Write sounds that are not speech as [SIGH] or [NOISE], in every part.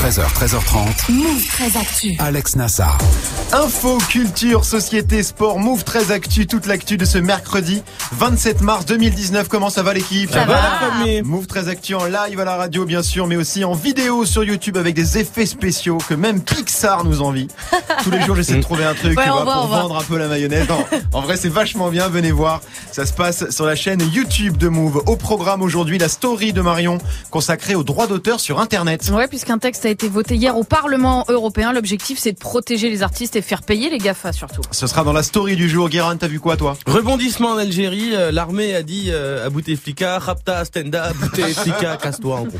13h, 13h30. Move 13 Actu. Alex Nassar. Info, culture, société, sport, Move 13 Actu, toute l'actu de ce mercredi 27 mars 2019. Comment ça va l'équipe? Ça va? Move 13 Actu en live à la radio bien sûr, mais aussi en vidéo sur YouTube avec des effets spéciaux que même Pixar nous envie. [LAUGHS] Tous les jours j'essaie de trouver un truc Ouais, tu on vois, voit, pour vendre un peu la mayonnaise. Non, en vrai c'est vachement bien, venez voir. Ça se passe sur la chaîne YouTube de Move. Au programme aujourd'hui la story de Marion consacrée aux droits d'auteur sur Internet. Ouais, puisqu'un texte a été voté hier au Parlement européen. L'objectif, c'est de protéger les artistes et faire payer les GAFA surtout. Ce sera dans la story du jour. Guérin, t'as vu quoi toi? Rebondissement en Algérie, euh, l'armée a dit euh, à Bouteflika, Rapta, Stenda, Bouteflika, [LAUGHS] casse-toi en gros.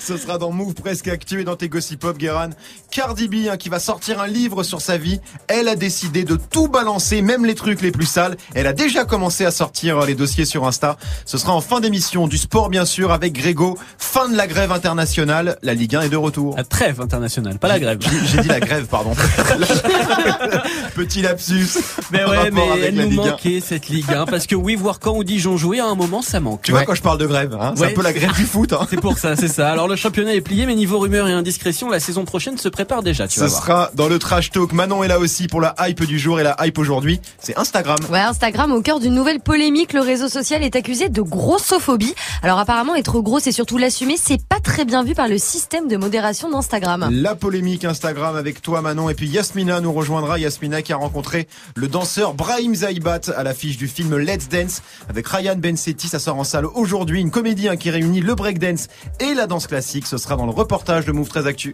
Ce sera dans Move Presque Actu et dans tes Gossip Pop, Guérin. Cardi B, hein, qui va sortir un livre sur sa vie. Elle a décidé de tout balancer, même les trucs les plus sales. Elle a déjà commencé à sortir euh, les dossiers sur Insta. Ce sera en fin d'émission. Du sport, bien sûr, avec Grégo. Fin de la grève internationale. La Ligue 1 est de retour. La trêve internationale, pas la grève. J'ai dit la grève, pardon. [LAUGHS] Petit lapsus. Mais ouais, mais elle nous Ligue 1. manquait cette Ligue 1 parce que oui, voir quand ou Dijon jouer à un moment, ça manque. Tu vois quand je parle de grève, hein, c'est Ouais. un peu la grève du foot. Hein. C'est pour ça, c'est ça. Alors le championnat est plié, mais niveau rumeurs et indiscrétion, la saison prochaine se prépare déjà. Tu vas voir. sera dans le trash talk. Manon est là aussi pour la hype du jour et la hype aujourd'hui, c'est Instagram. Ouais, Instagram au cœur d'une nouvelle polémique. Le réseau social est accusé de grossophobie. Alors apparemment, être gros, c'est surtout l'assumer. C'est pas très bien vu par le système de modération d'Instagram. La polémique Instagram avec toi Manon et puis Yasmina nous rejoindra. Yasmina qui a rencontré le danseur Brahim Zaibat à l'affiche du film Let's Dance avec Ryan Bensetti. Ça sort en salle aujourd'hui. Une comédie hein, qui réunit le breakdance et la danse classique. Ce sera dans le reportage de Move 13 Actu.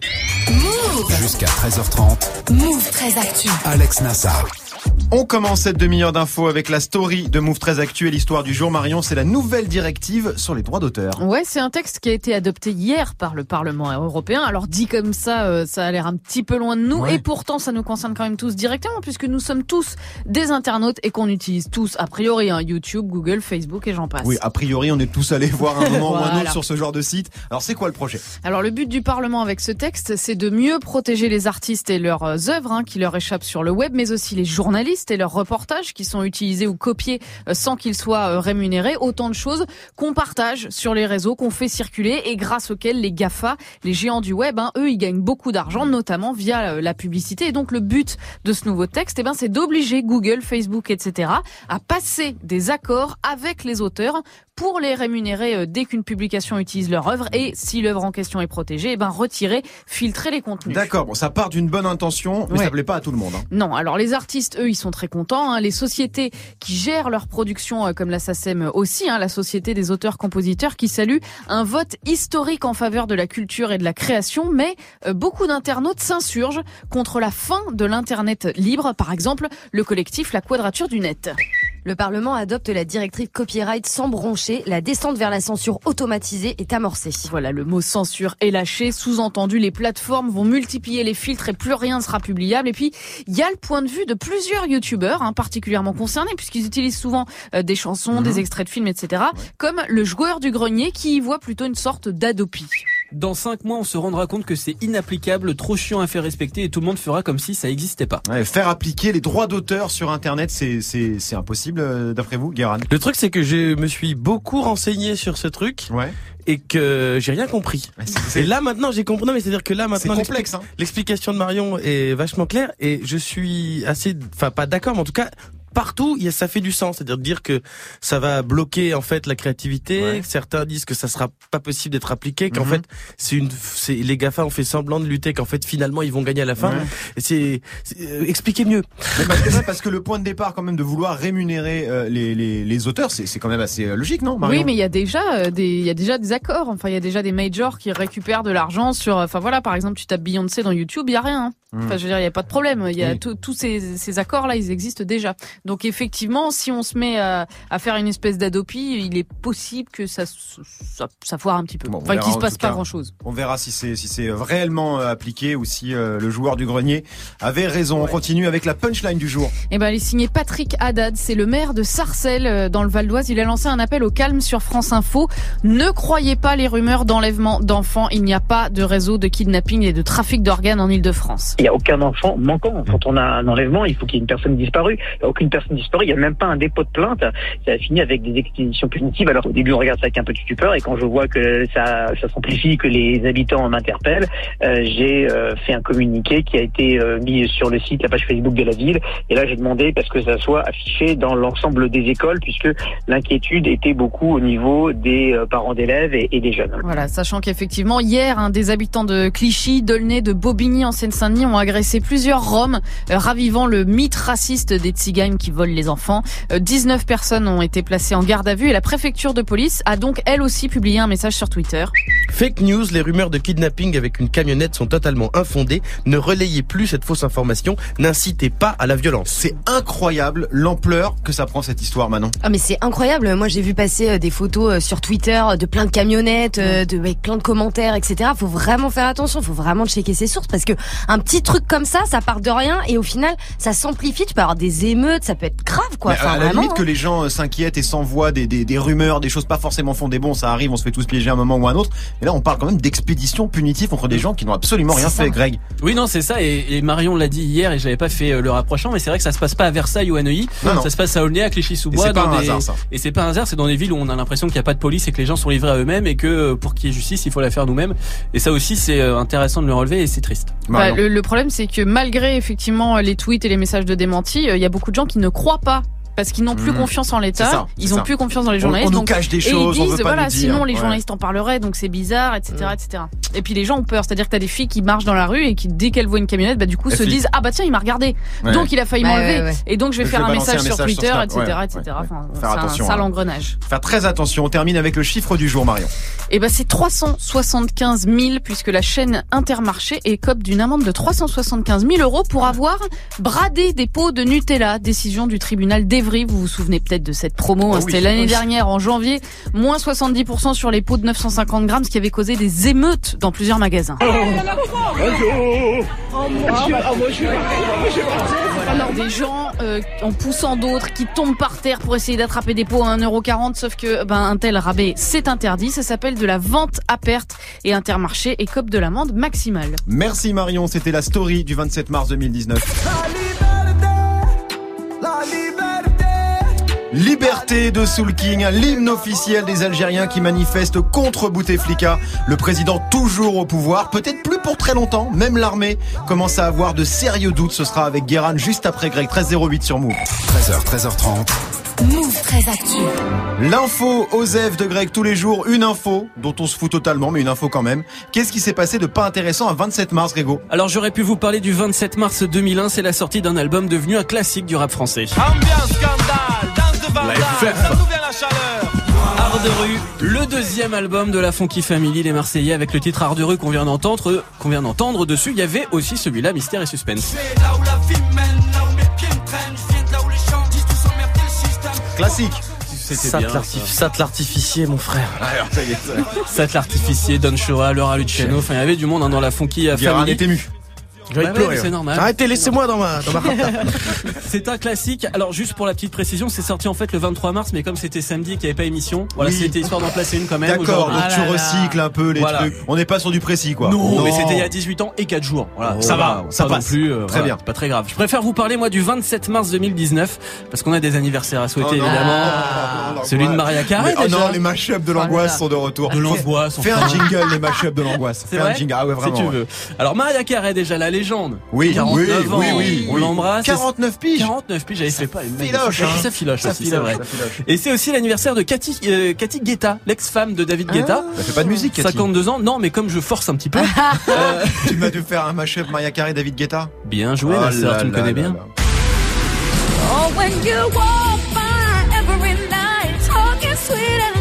Jusqu'à 13h30. Move 13 Actu. Alex Nassar. On commence cette demi-heure d'infos avec la story de Move 13 Actu et l'histoire du jour. Marion, c'est la nouvelle directive sur les droits d'auteur. Ouais, c'est un texte qui a été adopté hier par le Parlement européen. Alors dit comme ça, euh, ça a l'air un petit peu loin de nous, Ouais. et pourtant ça nous concerne quand même tous directement, puisque nous sommes tous des internautes et qu'on utilise tous a priori hein, YouTube, Google, Facebook et j'en passe. Oui, a priori, on est tous allés voir un [LAUGHS] moment ou un autre sur ce genre de site. Alors, c'est quoi le projet? Alors le but du Parlement avec ce texte, c'est de mieux protéger les artistes et leurs œuvres hein, qui leur échappent sur le web, mais aussi les journalistes et leurs reportages qui sont utilisés ou copiés euh, sans qu'ils soient euh, rémunérés. Autant de choses qu'on partage sur les réseaux, qu'on fait circuler et grâce auxquelles les GAFA, les géants du web, hein, eux, ils gagnent beaucoup d'argent, notamment via euh, la publicité. Et donc le but de ce nouveau texte, eh ben, c'est d'obliger Google, Facebook, etc. à passer des accords avec les auteurs pour les rémunérer dès qu'une publication utilise leur œuvre et si l'œuvre en question est protégée, eh ben retirer, filtrer les contenus. D'accord, bon, ça part d'une bonne intention, mais Ouais. ça plaît pas à tout le monde. hein. Non, alors les artistes, eux, ils sont très contents. hein. Les sociétés qui gèrent leur production, euh, comme la SACEM aussi, hein, la Société des auteurs-compositeurs, qui salue un vote historique en faveur de la culture et de la création, mais euh, beaucoup d'internautes s'insurgent contre la fin de l'Internet libre, par exemple le collectif La Quadrature du Net. Le Parlement adopte la directive copyright sans broncher. La descente vers la censure automatisée est amorcée. Voilà, le mot censure est lâché. Sous-entendu, les plateformes vont multiplier les filtres et plus rien ne sera publiable. Et puis, il y a le point de vue de plusieurs youtubeurs, hein, particulièrement concernés, puisqu'ils utilisent souvent euh, des chansons, des extraits de films, etc. Comme le joueur du grenier qui y voit plutôt une sorte d'adopie. Dans 5 mois, on se rendra compte que c'est inapplicable, trop chiant à faire respecter et tout le monde fera comme si ça existait pas. Ouais, faire appliquer les droits d'auteur sur Internet, c'est c'est c'est impossible euh, d'après vous, Guéran Le truc c'est que je me suis beaucoup renseigné sur ce truc Ouais. et que j'ai rien compris. Et là maintenant j'ai compris. Non mais c'est à dire que là c'est maintenant complexe. Hein. l'explication de Marion est vachement claire et je suis assez, enfin pas d'accord, mais en tout cas partout, il y a, ça fait du sens, c'est-à-dire de dire que ça va bloquer en fait la créativité. Ouais. Certains disent que ça sera pas possible d'être appliqué, qu'en Mhm. fait c'est une, c'est les Gafa ont fait semblant de lutter, qu'en fait finalement ils vont gagner à la fin. Ouais. C'est, euh, expliquez mieux. Mais parce, que, parce que le point de départ, quand même, de vouloir rémunérer euh, les, les, les auteurs, c'est c'est quand même assez euh, logique, non Marion? Oui, mais il y a déjà euh, des, il y a déjà des accords. Enfin, il y a déjà des majors qui récupèrent de l'argent sur. Enfin voilà, par exemple, tu tapes Beyoncé dans YouTube, il y a rien. Hmm. Enfin, je veux dire, il y a pas de problème. Il y a Oui. tous ces, ces accords là, ils existent déjà. Donc effectivement, si on se met à, à faire une espèce d'adopie, il est possible que ça, se- ça, ça foire un petit peu. Bon, enfin, qu'il se en passe pas cas. grand chose. On verra si c'est si c'est réellement euh, appliqué ou si euh, le joueur du grenier avait raison. On continue avec la punchline du jour. Eh ben, il est signé Patrick Haddad. C'est le maire de Sarcelles, euh, dans le Val d'Oise. Il a lancé un appel au calme sur France Info. Ne croyez pas les rumeurs d'enlèvement d'enfants. Il n'y a pas de réseau de kidnapping et de trafic d'organes en Ile-de-France. Il n'y a aucun enfant manquant. Quand on a un enlèvement, il faut qu'il y ait une personne disparue. Il n'y a aucune personne disparue. Il n'y a même pas un dépôt de plainte. Ça a fini avec des expéditions punitives. Alors au début, on regarde ça avec un peu de stupeur. Et quand je vois que ça, ça s'amplifie, que les habitants m'interpellent, euh, j'ai euh, fait un communiqué qui a été euh, mis sur le site, la page Facebook de la ville. Et là, j'ai demandé parce que ça soit affiché dans l'ensemble des écoles, puisque l'inquiétude était beaucoup au niveau des euh, parents d'élèves et, et des jeunes. Voilà, sachant qu'effectivement, hier, un des habitants de Clichy, d'Aulnay, de Bobigny en Seine-Saint-Denis ont agressé plusieurs Roms, euh, ravivant le mythe raciste des tziganes qui volent les enfants. Euh, 19 personnes ont été placées en garde à vue et la préfecture de police a donc elle aussi publié un message sur Twitter. Fake news, les rumeurs de kidnapping avec une camionnette sont totalement infondées. Ne relayez plus cette fausse information. N'incitez pas à la violence. C'est incroyable l'ampleur que ça prend cette histoire, Manon. Ah mais c'est incroyable. Moi j'ai vu passer euh, des photos euh, sur Twitter de plein de camionnettes, euh, de avec plein de commentaires, etc. Faut vraiment faire attention. Faut vraiment checker ses sources parce que un petit truc comme ça, ça part de rien et au final ça s'amplifie. Tu peux avoir des émeutes, ça peut être grave quoi. Enfin, à la vraiment, limite que hein. les gens euh, s'inquiètent et s'envoient des, des, des rumeurs, des choses pas forcément fondées. Bon, ça arrive, on se fait tous piéger à un moment ou à un autre. Mais là, on parle quand même d'expéditions punitives contre des gens qui n'ont absolument rien ça. fait, Greg. Oui, non, c'est ça. Et, et Marion l'a dit hier, et j'avais pas fait euh, le rapprochement, mais c'est vrai que ça se passe pas à Versailles ou à Neuilly. Non, non. Ça se passe à Aulnay, à Et Clichy-sous-Bois. c'est pas dans un des- hasard, ça. Et c'est pas un hasard, c'est dans des villes où on a l'impression qu'il n'y a pas de police et que les gens sont livrés à eux-mêmes et que euh, pour qu'il y ait justice, il faut la faire nous-mêmes. Et ça aussi, c'est intéressant de le relever et c'est triste. Bah, Marion. le, le problème, c'est que malgré effectivement les tweets et les messages de démenti, euh, il y a beaucoup de gens qui ne croient pas parce qu'ils n'ont plus Mmh. confiance en l'État, ça, ils ont ça. plus confiance dans les On, journalistes. on nous donc- cache des et choses, ils on disent veut pas voilà nous dire. sinon les Ouais. journalistes en parleraient donc c'est bizarre etc Mm. etc et puis les gens ont peur c'est à dire que t'as des filles qui marchent dans la rue et qui dès qu'elles voient une camionnette bah du coup se disent ah bah tiens il m'a regardé Ouais. donc il a failli Ouais, m'enlever ouais, ouais. et donc je vais Je faire vais un message un sur message sur Twitter etc Ouais, etc ouais, Enfin, Faire c'est un attention, sale hein. engrenage Faire très attention. On termine avec le chiffre du jour, Marion. et ben c'est 375 000 puisque la chaîne Intermarché écope d'une amende de 375 000 euros pour avoir bradé des pots de Nutella. Décision du tribunal d'Evry. Vous vous souvenez peut-être de cette promo. Ah hein, oui, C'était l'année oui. dernière en janvier. Moins 70% sur les pots de 950 grammes, ce qui avait causé des émeutes dans plusieurs magasins. Alors des gens euh, en poussant d'autres qui tombent par terre pour essayer d'attraper des pots à 1,40€, sauf que ben, un tel rabais c'est interdit, ça s'appelle de la vente à perte et Intermarché écope de l'amende maximale. Merci Marion, c'était la story du 27 mars 2019. Liberté de Soul King, l'hymne officiel des Algériens qui manifestent contre Bouteflika. Le président toujours au pouvoir, peut-être plus pour très longtemps. Même l'armée commence à avoir de sérieux doutes. Ce sera avec Guéran juste après Greg 1308 sur Move. 13h, 13h30. Move très actu. L'info Osef de Greg tous les jours, une info dont on se fout totalement, mais une info quand même. Qu'est-ce qui s'est passé de pas intéressant à 27 mars, Grégo? Alors j'aurais pu vous parler du 27 mars 2001, c'est la sortie d'un album devenu un classique du rap français. Ambiance scandale, danse de vandale, ça nous vient la chaleur. Art de rue, le deuxième album de la Funky Family, les Marseillais, avec le titre Art de rue qu'on vient d'entendre, qu'on vient d'entendre dessus, il y avait aussi celui-là, Mystère et Suspense. Classique. Te l'artificier, mon frère. Sat l'artificier, Don Shoah, Laura Luciano, enfin il y avait du monde hein, dans la Funky Family. ému. Envie Bah pleurer, c'est ouais. normal. Arrêtez, laissez-moi dans ma, dans ma [LAUGHS] C'est un classique. Alors juste pour la petite précision, c'est sorti en fait le 23 mars, mais comme c'était samedi et qu'il n'y avait pas émission, voilà, Oui. c'était histoire d'en placer une quand même. D'accord, donc Ah tu là là. recycles un peu les Voilà. trucs. On n'est pas sur du précis, quoi. Non, mais c'était il y a 18 ans et 4 jours. Voilà, Oh, ça va, ça pas passe. non plus. euh, Très voilà, bien. Pas très grave. Je préfère vous parler moi du 27 mars 2019 parce qu'on a des anniversaires à souhaiter Oh non. évidemment. Ah. Celui de Maria Carré oh non, les mashups de l'angoisse là. sont de retour. De l'angoisse, Fais un jingle, les mashups de l'angoisse. [LAUGHS] C'est Fais un vrai jingle. Ah ouais, vraiment. si tu veux. Alors Maria Carré déjà la légende. Oui, 49 oui, ans. oui, oui. On oui. l'embrasse. 49 piges. 49 puis j'avais fait pas une filoche, hein. Ça filoche Ça aussi, c'est filoche, vrai. ça filoche. Et c'est aussi l'anniversaire de Cathy, euh, Cathy Guetta, l'ex-femme de David Guetta. Ça fait pas de musique, Cathy. 52 ans. Non, mais comme je force un petit peu. [LAUGHS] euh, Tu m'as dû faire un mashup Maria Carré, David Guetta. bien joué, Oh ma tu me connais bien. là. Oh, when you walk by every night, talking sweet and looking fine.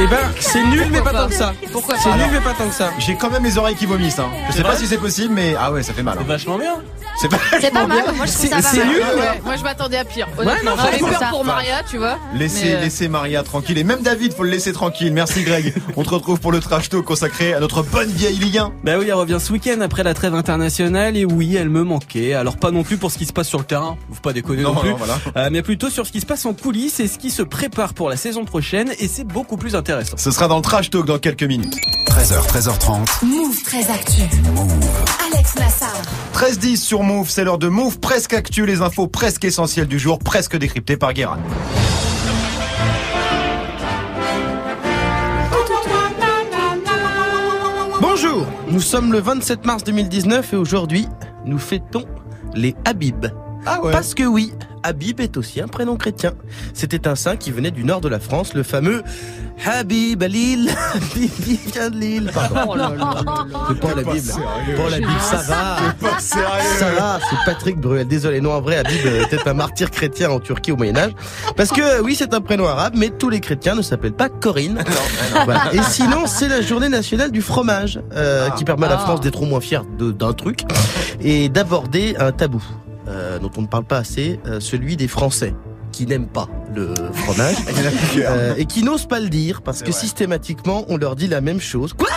Eh ben, c'est nul, mais pas tant que ça. Pourquoi C'est nul, mais pas tant que ça. J'ai quand même les oreilles qui vomissent. Hein. Je sais pas vrai si c'est possible, mais ah ouais, ça fait mal. Hein. vachement bien. C'est pas. C'est pas [LAUGHS] mal. Moi je trouve ça pas mal. nul, Ouais, moi je m'attendais à pire. Honnêtement, non, j'avais peur ça. pour Maria, tu vois. Laissez, euh, laissez Maria tranquille. Et même David, faut le laisser tranquille. Merci Greg. On te retrouve pour le trash talk consacré à notre bonne vieille Ligue 1. Bah oui, elle revient ce week-end après la trêve internationale et oui, elle me manquait. Alors pas non plus pour ce qui se passe sur le terrain, faut pas déconner non, Non, plus, non, voilà. Euh, mais plutôt sur ce qui se passe en coulisses et ce qui se prépare pour la saison prochaine et c'est beaucoup plus intéressant. Ce sera dans le trash talk dans quelques minutes. 13h, 13h30. Move très actu. Alex Nassar. 13-10 sur Move, c'est l'heure de Move presque actu, les infos presque essentielles du jour, presque décryptées par Guérin. Bonjour, nous sommes le 27 mars 2019 et aujourd'hui, nous fêtons les Habib. Ah ouais. Parce que oui, Habib est aussi un prénom chrétien. C'était un saint qui venait du nord de la France, le fameux Habib Alil. [LAUGHS] Habib vient de Lille. Pardon. C'est pas la Bible. Pas la Bible, ça va. Ça va, c'est Patrick Bruel. Désolé, non, en vrai, Habib euh, était un martyr chrétien en Turquie au Moyen-Âge. Parce que, oui, c'est un prénom arabe, mais tous les chrétiens ne s'appellent pas Corinne. Voilà. Et sinon, c'est la journée nationale du fromage, euh, qui permet à la France d'être au moins fière d'un truc et d'aborder un tabou euh, dont on ne parle pas assez, euh, celui des Français qui n'aiment pas le fromage [LAUGHS] euh, et qui n'osent pas le dire parce que vrai. systématiquement on leur dit la même chose. Quoi?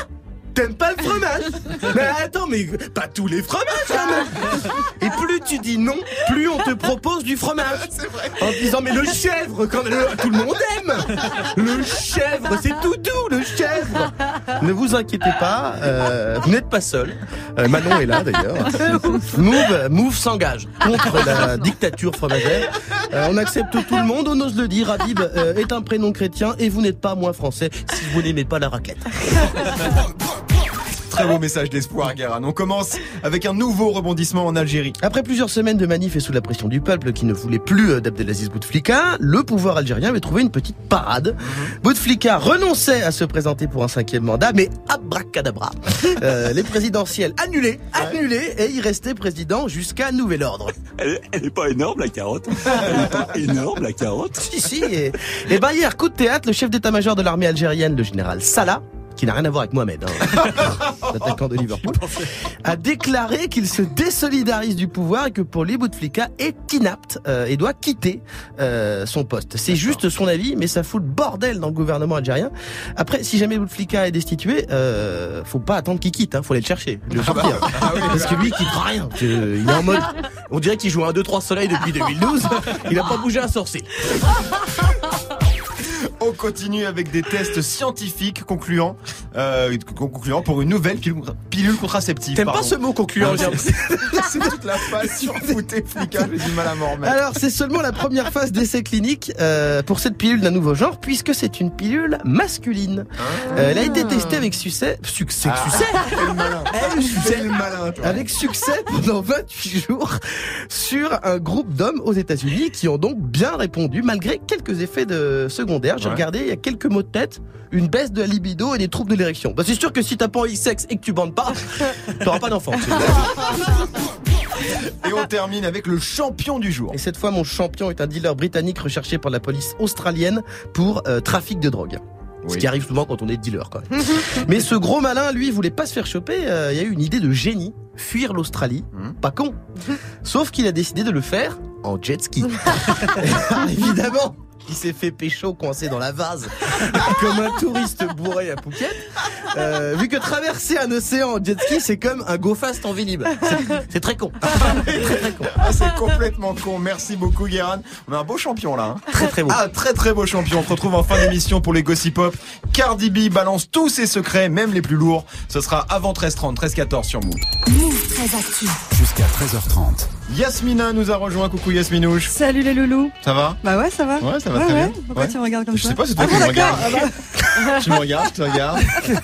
T'aimes pas le fromage [LAUGHS] Mais attends, mais pas tous les fromages quand même Et plus tu dis non, plus on te propose du fromage. C'est vrai. En disant mais le chèvre, quand le- tout le monde aime Le chèvre, c'est tout doux le chèvre Ne vous inquiétez pas, euh, vous n'êtes pas seul. Euh, Manon est là d'ailleurs. [LAUGHS] Move, Move s'engage contre la dictature fromagère. Euh, on accepte tout le monde, on ose le dire. Habib euh, est un prénom chrétien et vous n'êtes pas moins français si vous n'aimez pas la raquette. [LAUGHS] Très beau message d'espoir, Guérin. On commence avec un nouveau rebondissement en Algérie. Après plusieurs semaines de manifs et sous la pression du peuple qui ne voulait plus euh, d'Abdelaziz Bouteflika, le pouvoir algérien avait trouvé une petite parade. Bouteflika renonçait à se présenter pour un cinquième mandat, mais abracadabra. [LAUGHS] Euh, les présidentielles annulées, annulées, et il restait président jusqu'à nouvel ordre. Elle, elle est pas énorme la carotte [LAUGHS] Elle est pas énorme la carotte Si, si, et, et ben hier, coup de théâtre, le chef d'état-major de l'armée algérienne, le général Salah, qui n'a rien à voir avec Mohamed, hein, [LAUGHS] l'attaquant de Liverpool, a déclaré qu'il se désolidarise du pouvoir et que pour lui, Bouteflika est inapte euh, et doit quitter euh, son poste. C'est juste son avis, mais ça fout le bordel dans le gouvernement algérien. Après, si jamais Bouteflika est destitué, euh, faut pas attendre qu'il quitte, hein, faut aller le chercher, le sortir. Parce que lui, il quittera rien. Il est en mode, on dirait qu'il joue un 2-3 soleil depuis 2012. Il a pas bougé un sourcil. On continue avec des tests scientifiques concluants, euh, concluants pour une nouvelle pilule, contraceptive. T'aimes pas ce mot concluant. [LAUGHS] C'est toute la phase sur Bouteflika, j'ai du mal à m'en remettre. Alors, c'est seulement la première phase d'essai clinique euh, pour cette pilule d'un nouveau genre, puisque c'est une pilule masculine. Euh, elle a été testée avec succès, succès, Ah. succès, Fais le malin. Elle, Fais le malin, toi. avec succès pendant 28 jours sur un groupe d'hommes aux États-Unis qui ont donc bien répondu malgré quelques effets de secondaires. J'ai. Regardé, il y a quelques mots de tête, une baisse de la libido et des troubles de l'érection. Bah, c'est sûr que si t'as pas envie de sexe et que tu bandes pas, [LAUGHS] t'auras pas d'enfant. [LAUGHS] Et on termine avec le champion du jour. Et cette fois, mon champion est un dealer britannique recherché par la police australienne pour euh, trafic de drogue. Ce qui arrive souvent quand on est dealer, quoi. [LAUGHS] Mais ce gros malin, lui, voulait pas se faire choper. euh, Il y a eu une idée de génie. Fuir l'Australie. Mhm. Pas con. Sauf qu'il a décidé de le faire en jet ski. Évidemment. Il s'est fait pécho coincé dans la vase [LAUGHS] comme un touriste bourré à Phuket. Euh, vu que traverser un océan en jet ski, c'est comme un go fast en Vélib. C'est- C'est très con. [LAUGHS] très très con. Ah, c'est complètement con. Merci beaucoup, Guérin. On a un beau champion là. hein. Très très bon. Ah, très très beau champion. On se retrouve en fin d'émission pour les Gossip Pop. Cardi B balance tous ses secrets, même les plus lourds. Ce sera avant 13h30, 13h14 sur Move. Move très actif. Jusqu'à 13h30. Yasmina nous a rejoint. Coucou Yasminouche. Salut les loulous. Ça va? Bah ouais, ça va. Ouais, ça va Ouais, très ouais. bien. Pourquoi Ouais. tu me regardes comme Je ça sais pas, c'est toi Ah qui me regardes. [LAUGHS] tu me regardes, je te regarde.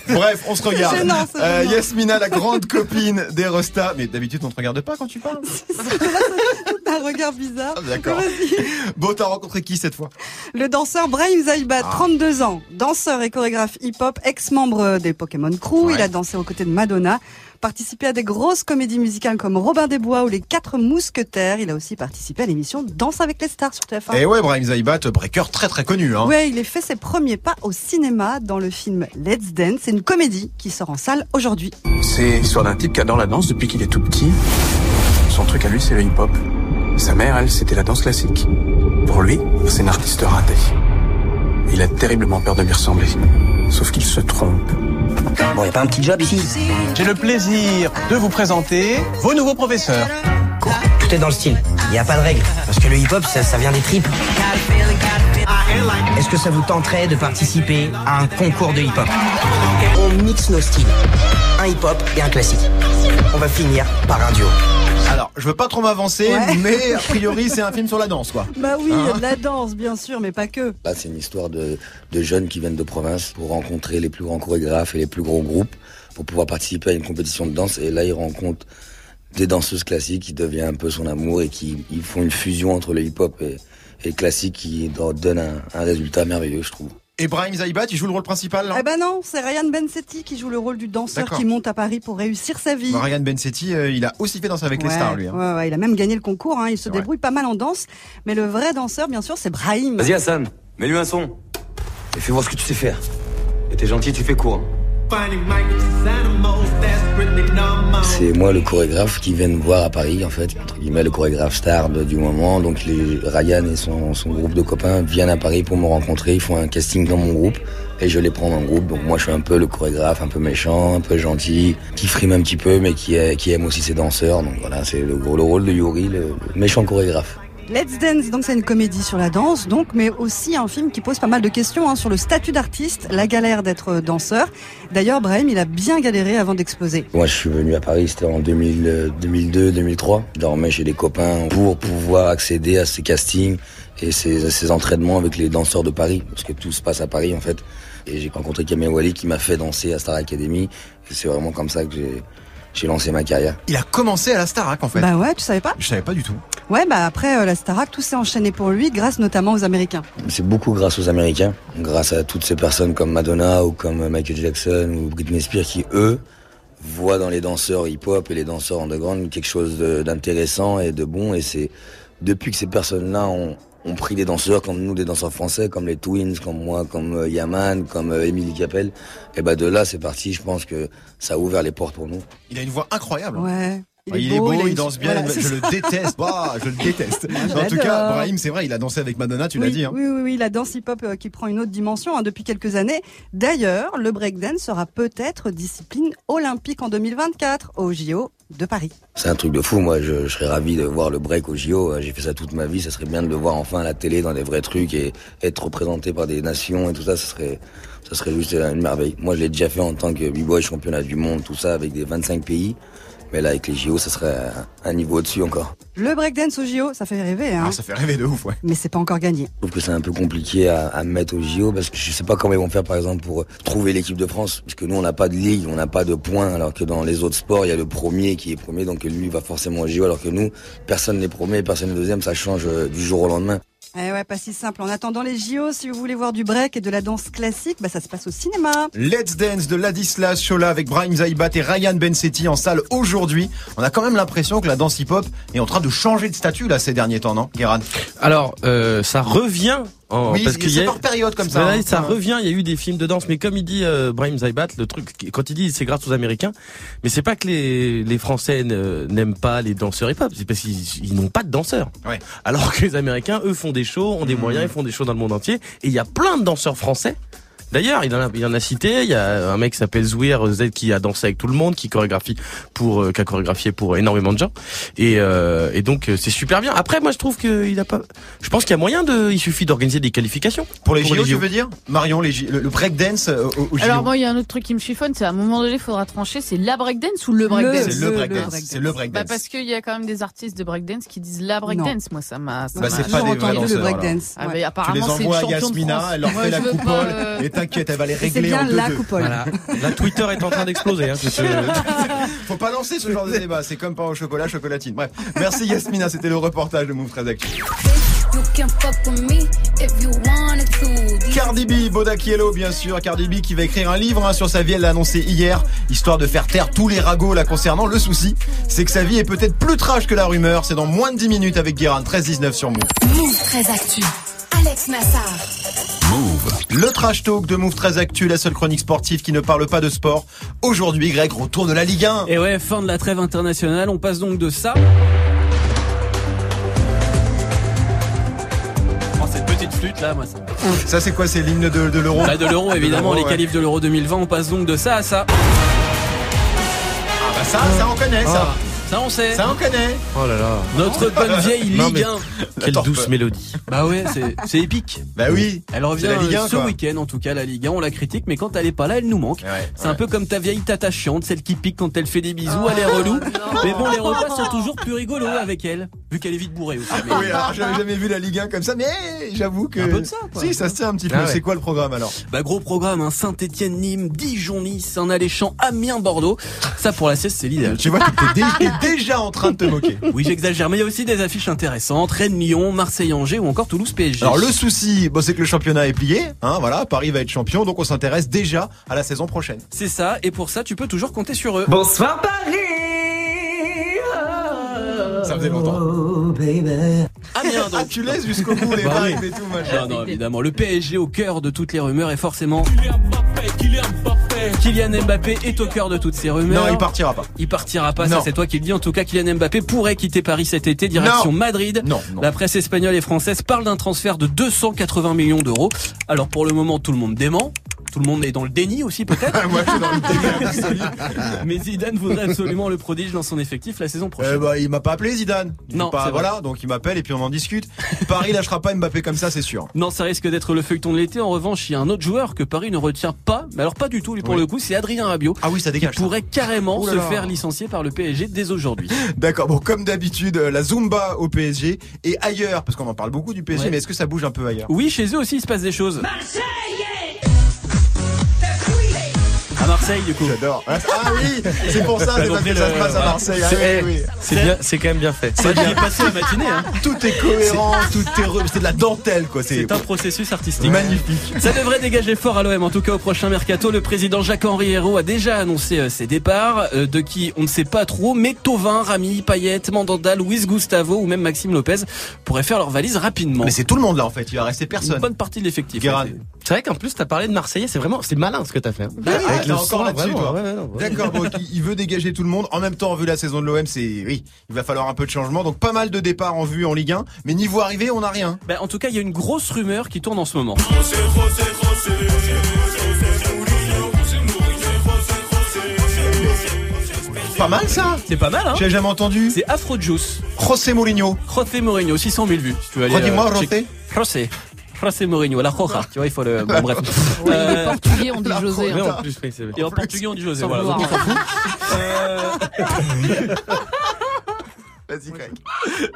Bref, on se regarde. C'est Euh. Yasmina, la grande copine des Rostas. Mais d'habitude, on te regarde pas quand tu parles. [LAUGHS] Un regard bizarre. Ah, D'accord. Bon, t'as rencontré qui cette fois? Le danseur Brahim Zaïba, Ah. 32 ans, danseur et chorégraphe hip-hop, ex-membre des Pokémon Crew. Il a dansé aux côtés de Madonna, participé à des grosses comédies musicales comme Robin des Bois ou Les Quatre Mousquetaires. Il a aussi participé à l'émission Danse avec les stars sur TF1. Eh ouais, Brahim Zaïbat, breaker très très connu. Hein. Ouais, il a fait ses premiers pas au cinéma dans le film Let's Dance. C'est une comédie qui sort en salle aujourd'hui. C'est l'histoire d'un type qui adore la danse depuis qu'il est tout petit. Son truc à lui, c'est le hip-hop. Sa mère, elle, c'était la danse classique. Pour lui, c'est un artiste raté. Il a terriblement peur de lui ressembler. Sauf qu'il se trompe. Bon, y a pas un petit job ici J'ai le plaisir de vous présenter vos nouveaux professeurs. Tout est dans le style. Y a pas de règle. Parce que le hip-hop, ça, ça vient des tripes. Est-ce que ça vous tenterait de participer à un concours de hip-hop On mixe nos styles. Un hip-hop et un classique. On va finir par un duo. Alors, je veux pas trop m'avancer, Ouais. mais a [LAUGHS] priori, c'est un film sur la danse, quoi. Bah oui, Hein de la danse, bien sûr, mais pas que. Là, c'est une histoire de, de jeunes qui viennent de province pour rencontrer les plus grands chorégraphes et les plus gros groupes pour pouvoir participer à une compétition de danse. Et là, ils rencontrent des danseuses classiques qui devient un peu son amour et qui ils font une fusion entre le hip-hop et, et le classique qui donne un, un résultat merveilleux, je trouve. Et Brahim Zaibat, il joue le rôle principal, là Eh ben non, c'est Ryan Bensetti qui joue le rôle du danseur qui monte à Paris pour réussir sa vie. Ryan Bensetti, euh, il a aussi fait danser avec les stars, lui. hein. ouais, ouais, il a même gagné le concours, hein, il se débrouille pas mal en danse. Mais le vrai danseur, bien sûr, c'est Brahim. Vas-y Hassan, mets-lui un son. Et fais voir ce que tu sais faire. Et t'es gentil, tu fais court. hein. C'est moi le chorégraphe qui vient me voir à Paris, en fait, entre guillemets, le chorégraphe star du moment. Donc Ryan et son, groupe de copains viennent à Paris pour me rencontrer. Ils font un casting dans mon groupe et je les prends dans le groupe. Donc moi je suis un peu le chorégraphe, un peu méchant, un peu gentil, qui frime un petit peu, mais qui, aime aussi ses danseurs. Donc voilà, c'est le, le rôle de Yuri, le méchant chorégraphe. Let's Dance, donc c'est une comédie sur la danse, donc, mais aussi un film qui pose pas mal de questions hein, sur le statut d'artiste, la galère d'être danseur. D'ailleurs, Brahim, il a bien galéré avant d'exploser. Moi, je suis venu à Paris, c'était en 2000, euh, 2002, 2003. Je dormais chez des copains pour pouvoir accéder à ces castings et ces, ces entraînements avec les danseurs de Paris, parce que tout se passe à Paris en fait. Et j'ai rencontré Kamel Wally qui m'a fait danser à Star Academy. C'est vraiment comme ça que j'ai j'ai lancé ma carrière. Il a commencé à la Starac, en fait. Bah ouais, tu savais pas Je savais pas du tout. Ouais, bah après euh, la Starac, tout s'est enchaîné pour lui, grâce notamment aux Américains. C'est beaucoup grâce aux Américains, grâce à toutes ces personnes comme Madonna ou comme Michael Jackson ou Britney Spears qui, eux, voient dans les danseurs hip-hop et les danseurs underground quelque chose d'intéressant et de bon. Et c'est depuis que ces personnes-là ont, ont pris des danseurs comme nous, des danseurs français, comme les Twins, comme moi, comme euh, Yaman, comme euh, Emily Capel, et ben de là c'est parti. Je pense que ça a ouvert les portes pour nous. Il a une voix incroyable. hein. Ouais. Ah, Il, est beau, il, une- danse bien, voilà, je le déteste. Bah, je le déteste. [LAUGHS] En tout cas. Brahim, c'est vrai, il a dansé avec Madonna, tu l'as dit. Hein. Oui, oui, oui, la danse hip-hop euh, qui prend une autre dimension hein, depuis quelques années. D'ailleurs, le breakdance sera peut-être discipline olympique en 2024 au JO de Paris. C'est un truc de fou. Moi, je, serais ravi de voir le break au JO. J'ai fait ça toute ma vie. Ça serait bien de le voir enfin à la télé dans des vrais trucs et être représenté par des nations et tout ça. Ça serait, ça serait juste une merveille. Moi, je l'ai déjà fait en tant que b-boy championnat du monde, tout ça avec des 25 pays. Mais là, avec les JO, ça serait un, niveau au-dessus encore. Le breakdance au JO, ça fait rêver, hein. Ah, ça fait rêver de ouf, ouais. Mais c'est pas encore gagné. Je trouve que c'est un peu compliqué à, à mettre au JO parce que je sais pas comment ils vont faire par exemple pour trouver l'équipe de France parce que nous on n'a pas de ligue, on n'a pas de points alors que dans les autres sports il y a le premier qui est premier donc lui va forcément au JO alors que nous personne n'est premier, personne n'est deuxième, ça change euh, du jour au lendemain. Eh ouais, pas si simple. En attendant les JO, si vous voulez voir du break et de la danse classique, bah ça se passe au cinéma. Let's Dance de Ladislas Chola avec Brahim Zaibat et Ryan Bensetti en salle aujourd'hui. On a quand même l'impression que la danse hip-hop est en train de changer de statut là ces derniers temps, non, Guéran Alors, euh, ça revient. En, Oui, parce qu'il y c'est a- par période comme ça, hein. ça Ouais. revient. Il y a eu des films de danse, mais comme il dit euh, Brahim Zaibat, le truc, quand il dit c'est grâce aux Américains, mais c'est pas que les, les Français n'aiment pas les danseurs hip-hop, c'est parce qu'ils ils n'ont pas de danseurs. Ouais. Alors que les Américains, eux, font des shows, ont des Mmh. moyens, ils font des shows dans le monde entier, et il y a plein de danseurs français. D'ailleurs, il en a, il en a cité. Il y a un mec qui s'appelle Zouir Z qui a dansé avec tout le monde, qui chorégraphie pour, euh, qui a chorégraphié pour énormément de gens. Et, euh, et donc euh, c'est super bien. Après, moi je trouve qu'il a pas. Je pense qu'il y a moyen de. Il suffit d'organiser des qualifications Pour les JO, tu veux dire? Marion, les J- le, le breakdance euh, au, au JO. Alors moi, il y a un autre truc qui me chiffonne, c'est à un moment donné, il faudra trancher, c'est la breakdance ou le breakdance? C'est le breakdance. C'est le breakdance. Bah parce qu'il y a quand même des artistes de breakdance qui disent la breakdance. Moi, ça m'a. ça Bah, m'a- c'est pas des vrais danseurs. Ah, les apparemment, c'est une envoies à championne de Yasmina, France. elle leur fait la coupole, euh, t'inquiète, elle va les régler bien en la 2-2. coupole. Voilà. La Twitter est en train d'exploser. Hein, [LAUGHS] Faut pas lancer ce genre de débat, c'est comme pain au chocolat, chocolatine. Bref, merci Yasmina, c'était le reportage de Move très Actu. Cardi B, Bodak Yellow, bien sûr. Cardi B qui va écrire un livre hein, sur sa vie, elle l'a annoncé hier, histoire de faire taire tous les ragots la concernant. Le souci, c'est que sa vie est peut-être plus trash que la rumeur. C'est dans moins de 10 minutes avec Guérin, 13-19 sur Move. Move très actu. Alex Nassar. Le trash talk de Move très Actu, la seule chronique sportive qui ne parle pas de sport. Aujourd'hui, Greg, retour de la Ligue 1. Et ouais, fin de la trêve internationale, on passe donc de ça. Oh, cette petite flûte là, moi ça. Ça, c'est quoi C'est l'hymne de, de l'Euro Bah, de l'euro évidemment, De les l'Euro, ouais. qualifs de l'euro 2020, on passe donc de ça à ça. Ah bah ça, ça on connaît ça. Ça on sait. Ça on connaît. Oh là là. Notre [LAUGHS] bonne vieille Non, Ligue mais 1. Quelle douce bah. mélodie. Bah ouais, c'est c'est épique. Bah oui. Elle revient la Ligue 1, euh, ce week-end, en tout cas, la Ligue 1. On la critique, mais quand elle est pas là, elle nous manque. Ouais, C'est un peu comme ta vieille tata chiante, celle qui pique quand elle fait des bisous, elle est relou. Mais bon, les repas sont toujours plus rigolos avec elle, vu qu'elle est vite bourrée aussi. Mais- Oui, alors j'avais jamais vu la Ligue 1 comme ça, mais j'avoue que. Un peu de ça, quoi. Si, ça se tient un petit peu. Ah ouais. C'est quoi le programme alors? Bah gros programme, hein, Saint-Étienne-Nîmes, Dijon-Nice, un alléchant Amiens-Bordeaux. Ça pour la sieste, c'est l'idéal. Tu vois, t'es déjà en train de te moquer. Oui, j'exagère, mais il y a aussi des affiches intéressantes. Rennes-Lyon, Marseille-Angers ou encore Toulouse-PSG. Alors le souci, bon, c'est que le championnat est plié, hein, voilà, Paris va être champion, donc on s'intéresse déjà à la saison prochaine. C'est ça, et pour ça, tu peux toujours compter sur eux. Bonsoir Paris Ça faisait longtemps. Oh baby Amiens Ah, donc. tu laisses jusqu'au bout les Bah oui. et tout, machin. Non, non, évidemment. Le PSG au cœur de toutes les rumeurs et forcément. Kylian Mbappé est au cœur de toutes ces rumeurs. Non, il partira pas. Il partira pas, Non. ça c'est toi qui le dis. En tout cas, Kylian Mbappé pourrait quitter Paris cet été, direction Non. Madrid. Non, non. La presse espagnole et française parle d'un transfert de 280 millions d'euros. Alors pour le moment, tout le monde dément. Tout le monde est dans le déni aussi peut-être. Moi, je suis dans le délire absolu. [LAUGHS] Mais Zidane voudrait absolument le prodige dans son effectif la saison prochaine. Euh, bah, il m'a pas appelé Zidane. Il Non, pas, voilà, donc il m'appelle et puis on en discute. Paris lâchera pas Mbappé comme ça, c'est sûr. [LAUGHS] Non, ça risque d'être le feuilleton de l'été. En revanche, il y a un autre joueur que Paris ne retient pas, mais alors pas du tout, lui pour Oui. le coup, c'est Adrien Rabiot. Ah oui, ça Qui dégage. ça. pourrait carrément là se là. faire licencier par le PSG dès aujourd'hui. [LAUGHS] D'accord, bon, comme d'habitude, euh, la Zumba au PSG et ailleurs, parce qu'on en parle beaucoup du PSG, Ouais. mais est-ce que ça bouge un peu ailleurs? Oui, chez eux aussi, il se passe des choses. À Marseille, du coup. J'adore. Ah oui, c'est pour ça, c'est parce que ça se passe à Marseille. Ah C'est oui, oui. c'est bien, c'est quand même bien fait. C'est bien passé la matinée. Hein. [LAUGHS] Tout est cohérent, tout est re- c'est de la dentelle quoi. C'est C'est un processus artistique. magnifique. Ça devrait dégager fort à l'OM. En tout cas, au prochain mercato, le président Jacques-Henri Hérault a déjà annoncé euh, ses départs, euh, de qui on ne sait pas trop, mais Tovin, Rami, Payet, Mandanda, Luis Gustavo ou même Maxime Lopez pourraient faire leur valise rapidement. Mais c'est tout le monde là en fait. Il va rester une personne. bonne partie de l'effectif. C'est vrai qu'en plus t'as parlé de Marseillais, c'est vraiment, c'est malin ce que t'as fait. hein. Ah, Avec le encore là-dessus, vraiment, toi. ouais, ouais, non, ouais. D'accord, il- veut dégager tout le monde. En même temps, vu la saison de l'OM, c'est oui, il va falloir un peu de changement. Donc pas mal de départs en vue en Ligue 1, mais niveau arrivé, on n'a rien. Ben, en tout cas, il y a une grosse rumeur qui tourne en ce moment. Pas mal ça. C'est pas mal, hein J'ai jamais entendu. C'est Afro Juice. José Mourinho. José Mourinho, 600 000 vues. Si tu veux aller, Redis-moi, euh, José. José. José Mourinho, la Roja. Tu vois, il faut le. Bon, bref. Oui, Euh, les Portugais, on dit la José. Mais hein. en plus, oui, c'est Et en portugais, on dit José. Voilà, vouloir. donc on s'en fout. Euh, [LAUGHS] Vas-y, Greg.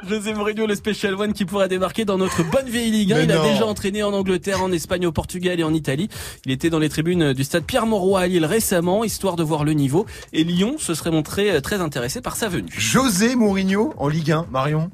José Mourinho, le Special One qui pourra démarquer dans notre bonne vieille Ligue 1. Mais il a déjà entraîné en Angleterre, en Espagne, au Portugal et en Italie. Il était dans les tribunes du stade Pierre-Mauroy à Lille récemment, histoire de voir le niveau. Et Lyon se serait montré euh, très intéressé par sa venue. José Mourinho en Ligue 1, Marion?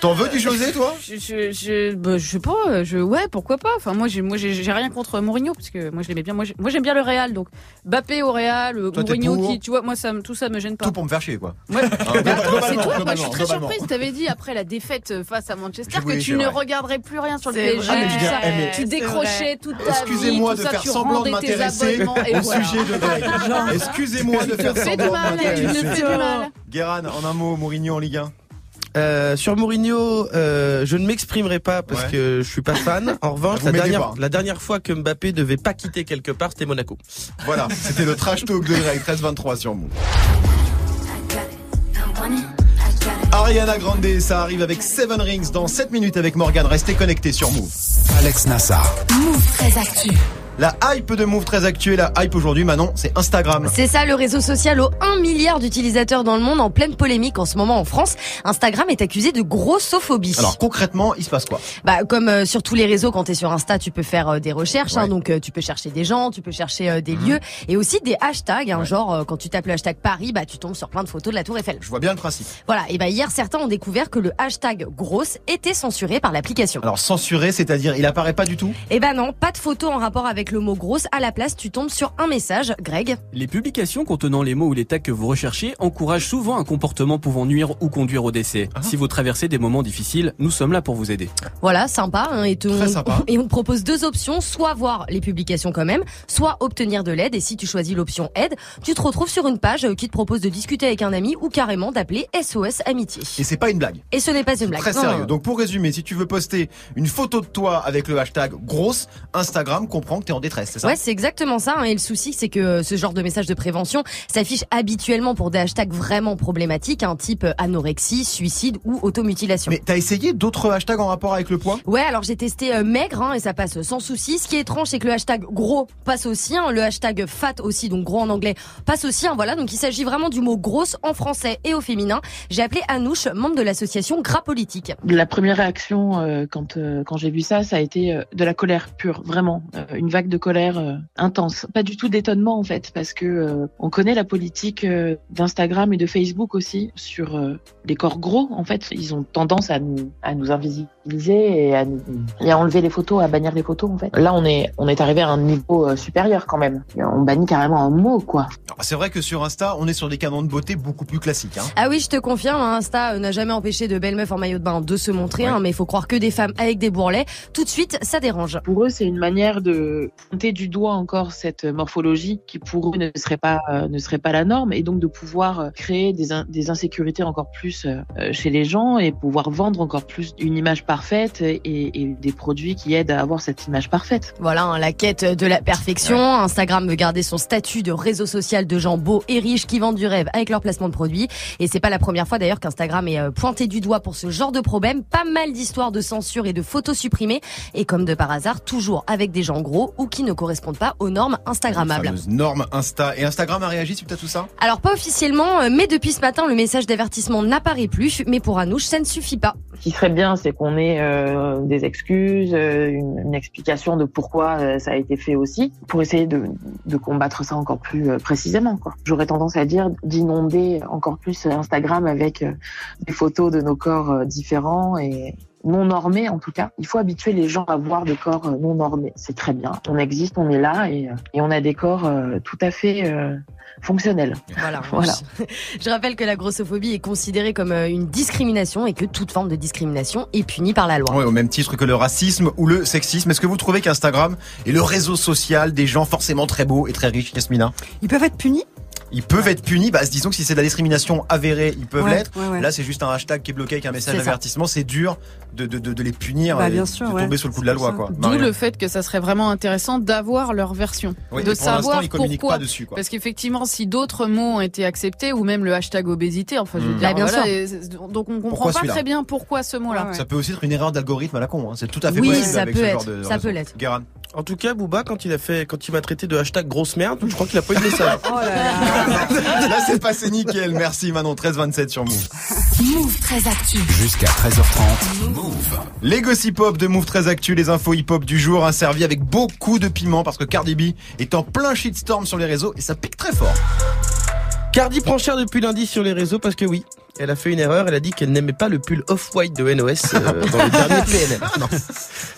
T'en veux du José, toi? Je, je, je, bah, je sais pas, je, ouais, pourquoi pas. Enfin, moi, j'ai, moi, j'ai, j'ai rien contre Mourinho parce que moi, je l'aimais bien. Moi, j'ai- moi, j'aime bien le Real, donc Bappé au Real, Toi, Mourinho pour qui, tu vois, moi, ça, me- tout ça me gêne pas. Tout pour me faire chier, quoi. Ouais. Globalement, attends, c'est toi, moi, je suis très surprise. T'avais dit après la défaite face à Manchester que tu ne vrai. regarderais plus rien sur le PSG. Ah, eh, tu décrochais toute ta vie. Excusez-moi de faire semblant de m'intéresser au sujet de Greg. Excusez-moi de faire semblant de m'intéresser. du mal. Guéran, en un mot, Mourinho en Ligue 1. Euh, sur Mourinho, euh, je ne m'exprimerai pas parce Ouais. que je suis pas fan. [LAUGHS] En revanche, la dernière, pas. la dernière fois que Mbappé devait pas quitter quelque part, c'était Monaco. Voilà, c'était le trash talk de Greg, 13-23 sur Move. Ariana Grande, ça arrive avec Seven Rings dans 7 minutes avec Morgan. Restez connectés sur Move. Alex Nassar. Move très actu. La hype de Move très actuelle, la hype aujourd'hui, Manon, c'est Instagram. C'est ça, le réseau social aux 1 milliard d'utilisateurs dans le monde en pleine polémique en ce moment en France. Instagram est accusé de grossophobie. Alors concrètement, il se passe quoi? Bah, comme euh, sur tous les réseaux, quand t'es sur Insta, tu peux faire euh, des recherches. hein, donc, euh, tu peux chercher des gens, tu peux chercher des Mhm. lieux et aussi des hashtags. hein, Genre, quand tu tapes le hashtag Paris, bah, tu tombes sur plein de photos de la Tour Eiffel. Je vois bien le principe. Voilà. Et bah, hier, certains ont découvert que le hashtag grosse était censuré par l'application. Alors censuré, c'est-à-dire il apparaît pas du tout? Eh ben non, pas de photo en rapport avec le mot grosse. À la place, tu tombes sur un message. Greg. Les publications contenant les mots ou les tags que vous recherchez encouragent souvent un comportement pouvant nuire ou conduire au décès. Ah. Si vous traversez des moments difficiles, nous sommes là pour vous aider. Voilà, sympa. Hein, et, te- Très sympa. [LAUGHS] et on te propose deux options, soit voir les publications quand même, soit obtenir de l'aide. Et si tu choisis l'option aide, tu te retrouves sur une page qui te propose de discuter avec un ami ou carrément d'appeler SOS Amitié. Et c'est pas une blague. Et ce n'est pas une blague. Très Non, sérieux. non. Donc pour résumer, si tu veux poster une photo de toi avec le hashtag grosse, Instagram comprend que t'es en détresse, c'est ça Ouais, c'est exactement ça. hein. Et le souci, c'est que euh, ce genre de message de prévention s'affiche habituellement pour des hashtags vraiment problématiques, un type euh, anorexie, suicide ou automutilation. Mais t'as essayé d'autres hashtags en rapport avec le poids? Ouais, alors j'ai testé euh, maigre hein, et ça passe sans souci. Ce qui est étrange, c'est que le hashtag gros passe aussi, hein, le hashtag fat aussi, donc gros en anglais, passe aussi. hein, voilà, donc il s'agit vraiment du mot grosse en français et au féminin. J'ai appelé Anouche, membre de l'association Gras Politique. La première réaction euh, quand euh, quand j'ai vu ça, ça a été euh, de la colère pure, vraiment, Euh, une vague de colère euh, intense. Pas du tout d'étonnement en fait, parce que euh, on connaît la politique euh, d'Instagram et de Facebook aussi sur euh, les corps gros. En fait, ils ont tendance à nous à nous invisibiliser et à, nous- et à enlever les photos, à bannir les photos en fait. Là, on est on est arrivé à un niveau euh, supérieur quand même. On bannit carrément un mot quoi. Alors, C'est vrai que sur Insta, on est sur des canons de beauté beaucoup plus classiques. Hein. Ah oui, je te confirme, hein, Insta n'a jamais empêché de belles meufs en maillot de bain de se montrer, hein, mais il faut croire que des femmes avec des bourrelets. Tout de suite, ça dérange. Pour eux, c'est une manière de pointer du doigt encore cette morphologie qui pour eux ne serait pas euh, ne serait pas la norme et donc de pouvoir euh, créer des, in- des insécurités encore plus euh, euh, chez les gens et pouvoir vendre encore plus une image parfaite et, et des produits qui aident à avoir cette image parfaite. Voilà, hein, la quête de la perfection. Instagram veut garder son statut de réseau social de gens beaux et riches qui vendent du rêve avec leur placement de produits. Et c'est pas la première fois d'ailleurs qu'Instagram est euh, pointé du doigt pour ce genre de problème. Pas mal d'histoires de censure et de photos supprimées. Et comme de par hasard, toujours avec des gens gros ou qui ne correspondent pas aux normes Instagrammables. Fameuse norme Insta. Et Instagram a réagi suite à tout ça Alors pas officiellement, euh, mais depuis ce matin, le message d'avertissement n'apparaît plus. Mais pour Anouche, ça ne suffit pas. Ce qui serait bien, c'est qu'on ait euh, des excuses, euh, une, une explication de pourquoi euh, ça a été fait aussi, pour essayer de, de combattre ça encore plus euh, précisément. J'aurais tendance à dire d'inonder encore plus Instagram avec euh, des photos de nos corps euh, différents et non normés en tout cas. Il faut habituer les gens à voir des corps euh, non normés. C'est très bien. On existe, on est là et, euh, et on a des corps euh, tout à fait euh, fonctionnels. [LAUGHS] Voilà. Voilà. [LAUGHS] Je rappelle que la grossophobie est considérée comme une discrimination et que toute forme de discrimination est punie par la loi. Ouais, au même titre que le racisme ou le sexisme. Est-ce que vous trouvez qu'Instagram est le réseau social des gens forcément très beaux et très riches, Yasmina? Ils peuvent être punis? Ils peuvent être punis. Bah, disons que si c'est de la discrimination avérée, ils peuvent Ouais, l'être. ouais, ouais. Là, c'est juste un hashtag qui est bloqué avec un message d'avertissement. C'est dur de, de, de, de les punir Bah, et bien de sûr, tomber ouais. sous le coup de la loi, quoi. D'où le fait que ça serait vraiment intéressant d'avoir leur version, Oui, de et pour l'instant, savoir ils communiquent pourquoi. pas dessus, quoi. Parce qu'effectivement, si d'autres mots ont été acceptés, ou même le hashtag obésité, enfin, je veux Mm. dire, Bah, bien voilà, sûr. donc on comprend Pourquoi pas très bien pourquoi ce mot-là. Ça peut aussi être une erreur d'algorithme à la con. Hein. C'est tout à fait Oui, possible ça avec peut ce être, genre de ça peut l'être. En tout cas, Booba, quand il a fait, quand il m'a traité de hashtag grosse merde, je crois qu'il a pas eu de message. [LAUGHS] Oh là là. Là, c'est passé nickel. Merci Manon. 13-27 sur Move. Move très actu. Jusqu'à 13h30. Move. Les gossip hop de Move très Actu, les infos hip hop du jour, hein, servi avec beaucoup de piment parce que Cardi B est en plein shitstorm sur les réseaux et ça pique très fort. Cardi prend cher depuis lundi sur les réseaux parce que oui, elle a fait une erreur. Elle a dit qu'elle n'aimait pas le pull off-white de NOS euh, dans le [LAUGHS] dernier PNL. Non,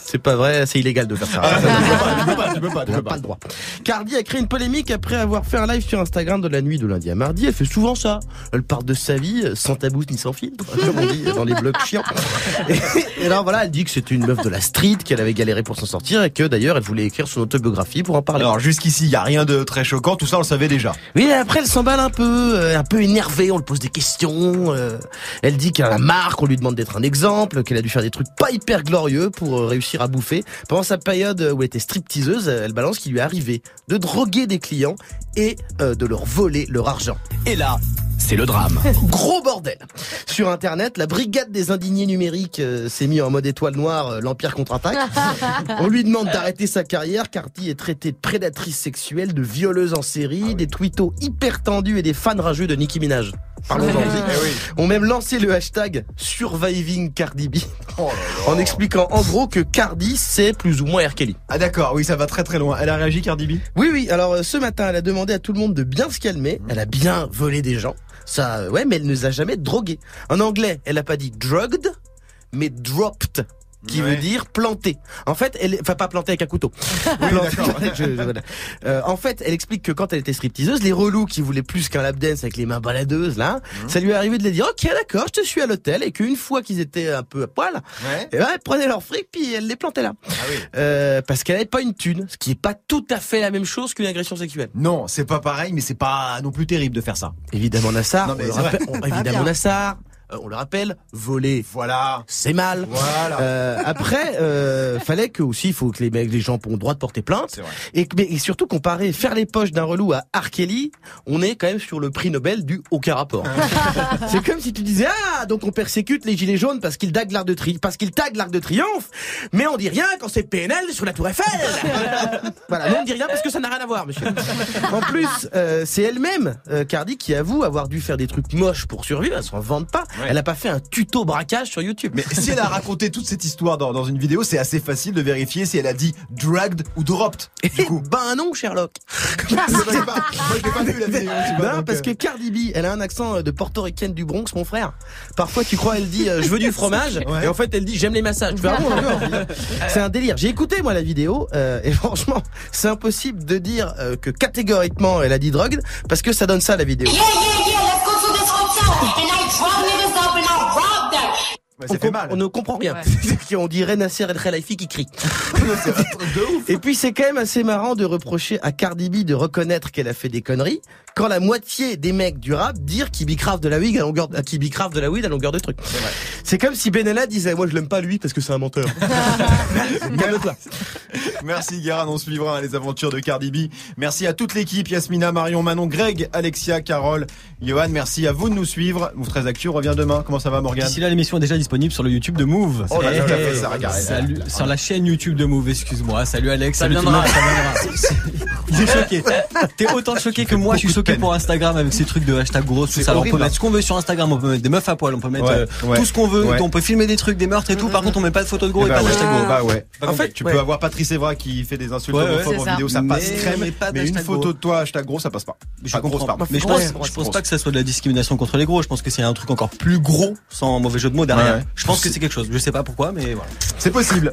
c'est pas vrai, c'est illégal de faire ça. Ah, tu peux pas, tu peux pas, tu peux pas, tu On peux pas. pas le droit. Cardi a créé une polémique après avoir fait un live sur Instagram de la nuit de lundi à mardi. Elle fait souvent ça. Elle parle de sa vie euh, sans tabou ni sans filtre, [LAUGHS] comme on dit dans les blogs chiants. [LAUGHS] Et, et là, voilà, elle dit que c'était une meuf de la street, qu'elle avait galéré pour s'en sortir et que d'ailleurs elle voulait écrire son autobiographie pour en parler. Alors jusqu'ici, il y a rien de très choquant, tout ça on le savait déjà. Oui, après elle s'emballe un peu, euh, un peu énervée, on lui pose des questions. euh, elle dit qu'elle a marre, qu'on lui demande d'être un exemple, qu'elle a dû faire des trucs pas hyper glorieux pour euh, réussir à bouffer. Pendant sa période où elle était stripteaseuse, elle balance qu'il lui est arrivé de droguer des clients et euh, de leur voler leur argent. Et là, c'est le drame. [LAUGHS] Gros bordel Sur Internet, la brigade des indignés numériques euh, s'est mis en mode étoile noire, euh, l'Empire contre-attaque. [LAUGHS] On lui demande d'arrêter sa carrière. Cardi est traitée de prédatrice sexuelle, de violeuse en série, des twittos hyper tendus et des fans rageux de Nicki Minaj. Parlons-en aussi. [LAUGHS] On même lancé le hashtag Surviving Cardi B [LAUGHS] en expliquant en gros que Cardi c'est plus ou moins R. Kelly. Ah d'accord, oui, ça va très très loin. Elle a réagi Cardi B? Oui, oui. Alors euh, ce matin, elle a demandé à tout le monde de bien se calmer. Elle a bien volé des gens. Ça, euh, ouais, mais elle ne les a jamais drogués. En anglais, elle a pas dit drugged, mais dropped. Qui Ouais. veut dire planté. En fait, elle, enfin pas planté avec un couteau. Oui, Planté- d'accord. [LAUGHS] Je- je- voilà. Euh, en fait, elle explique que quand elle était stripteaseuse, les relous qui voulaient plus qu'un lap dance avec les mains baladeuses là, Mhm. ça lui est arrivé de les dire ok d'accord, je te suis à l'hôtel et qu'une fois qu'ils étaient un peu à poil, Ouais. et ben, elle prenait leur fric puis elle les plantait là. Ah oui. Euh, parce qu'elle n'avait pas une thune, ce qui est pas tout à fait la même chose qu'une agression sexuelle. Non, c'est pas pareil, mais c'est pas non plus terrible de faire ça. Évidemment Nassar, Non, mais on rappelle- on- évidemment. Nassar, euh, on le rappelle, voler. Voilà. C'est mal. Voilà. Euh, après, euh, fallait que aussi, il faut que les mecs, les gens ont le droit de porter plainte. C'est vrai. Et, mais, et surtout comparer faire les poches d'un relou à R. Kelly, on est quand même sur le prix Nobel du aucun rapport. [LAUGHS] c'est comme si tu disais ah donc on persécute les gilets jaunes parce qu'ils taguent l'arc de tri parce qu'ils taguent l'arc de triomphe, mais on dit rien quand c'est PNL sur la Tour Eiffel. [LAUGHS] voilà, non on dit rien parce que ça n'a rien à voir, monsieur. En plus, euh, c'est elle-même euh, Cardi qui avoue avoir dû faire des trucs moches pour survivre. Elle s'en vante pas. Ouais. Elle a pas fait un tuto braquage sur YouTube. Mais si elle a raconté toute cette histoire dans, dans une vidéo, c'est assez facile de vérifier si elle a dit dragged ou dropped. Du coup. [LAUGHS] ben non, Sherlock. [LAUGHS] Je pas, moi, je l'ai pas vu la vidéo. tu vois, Non, parce euh, que Cardi B, elle a un accent euh, de portoricaine du Bronx, mon frère. Parfois, tu crois, elle dit euh, je veux du fromage, Ouais. et en fait, elle dit j'aime les massages. Tu fais, ah bon, d'accord. C'est un délire. J'ai écouté moi la vidéo, euh, et franchement, c'est impossible de dire euh, que catégoriquement elle a dit drogue, parce que ça donne ça la vidéo. On, ça fait com- mal. on ne comprend rien. Ouais. [LAUGHS] on dirait Nasser El Khelaifi qui crie. [LAUGHS] Et puis c'est quand même assez marrant de reprocher à Cardi B de reconnaître qu'elle a fait des conneries quand la moitié des mecs du rap dire qu'il bicrave de la weed à longueur de, qu'il bicrave de la weed à longueur de truc. C'est comme si Benalla disait moi je l'aime pas lui parce que c'est un menteur. [LAUGHS] Calme-toi. Merci Guérin, on suivra hein, les aventures de Cardi B. Merci à toute l'équipe, Yasmina, Marion, Manon, Greg, Alexia, Carole, Johan. Merci à vous de nous suivre. Move 13 Actu revient demain. Comment ça va Morgane? D'ici là, l'émission est déjà disponible sur le YouTube de Move. Oh Eh, fait ça, regarde. Salut, sur la chaîne YouTube de Move, excuse-moi. Salut Alex, Ça salut tout le viendra. monde, ça viendra. Il est choqué. T'es autant choqué que moi, je suis choqué pour Instagram avec ces trucs de hashtag gros, tout ça. Alors, on horrible, peut mettre ce qu'on veut sur Instagram, on peut mettre des meufs à poil, on peut mettre Ouais, euh, ouais. tout ce qu'on veut, Ouais. on peut filmer des trucs, des meurtres et tout. Par contre, on met pas de photos de gros Eh et bah pas de ouais. hashtag gros. Bah ouais. En fait, tu ouais. peux avoir Patrice Evra qui fait des insultes Ouais, ouais. homophobes en ça. vidéo, ça passe Mais- crème. mais pas une d'hashtag photo de toi, hashtag gros, ça passe pas. Je Pas grosse, comprends. pardon. Mais je pense, ouais, je pense grosse. pas que ça soit de la discrimination contre les gros. Je pense que c'est un truc encore plus gros, sans mauvais jeu de mots derrière. Ouais. Je pense que c'est quelque chose. Je sais pas pourquoi, mais voilà. C'est possible.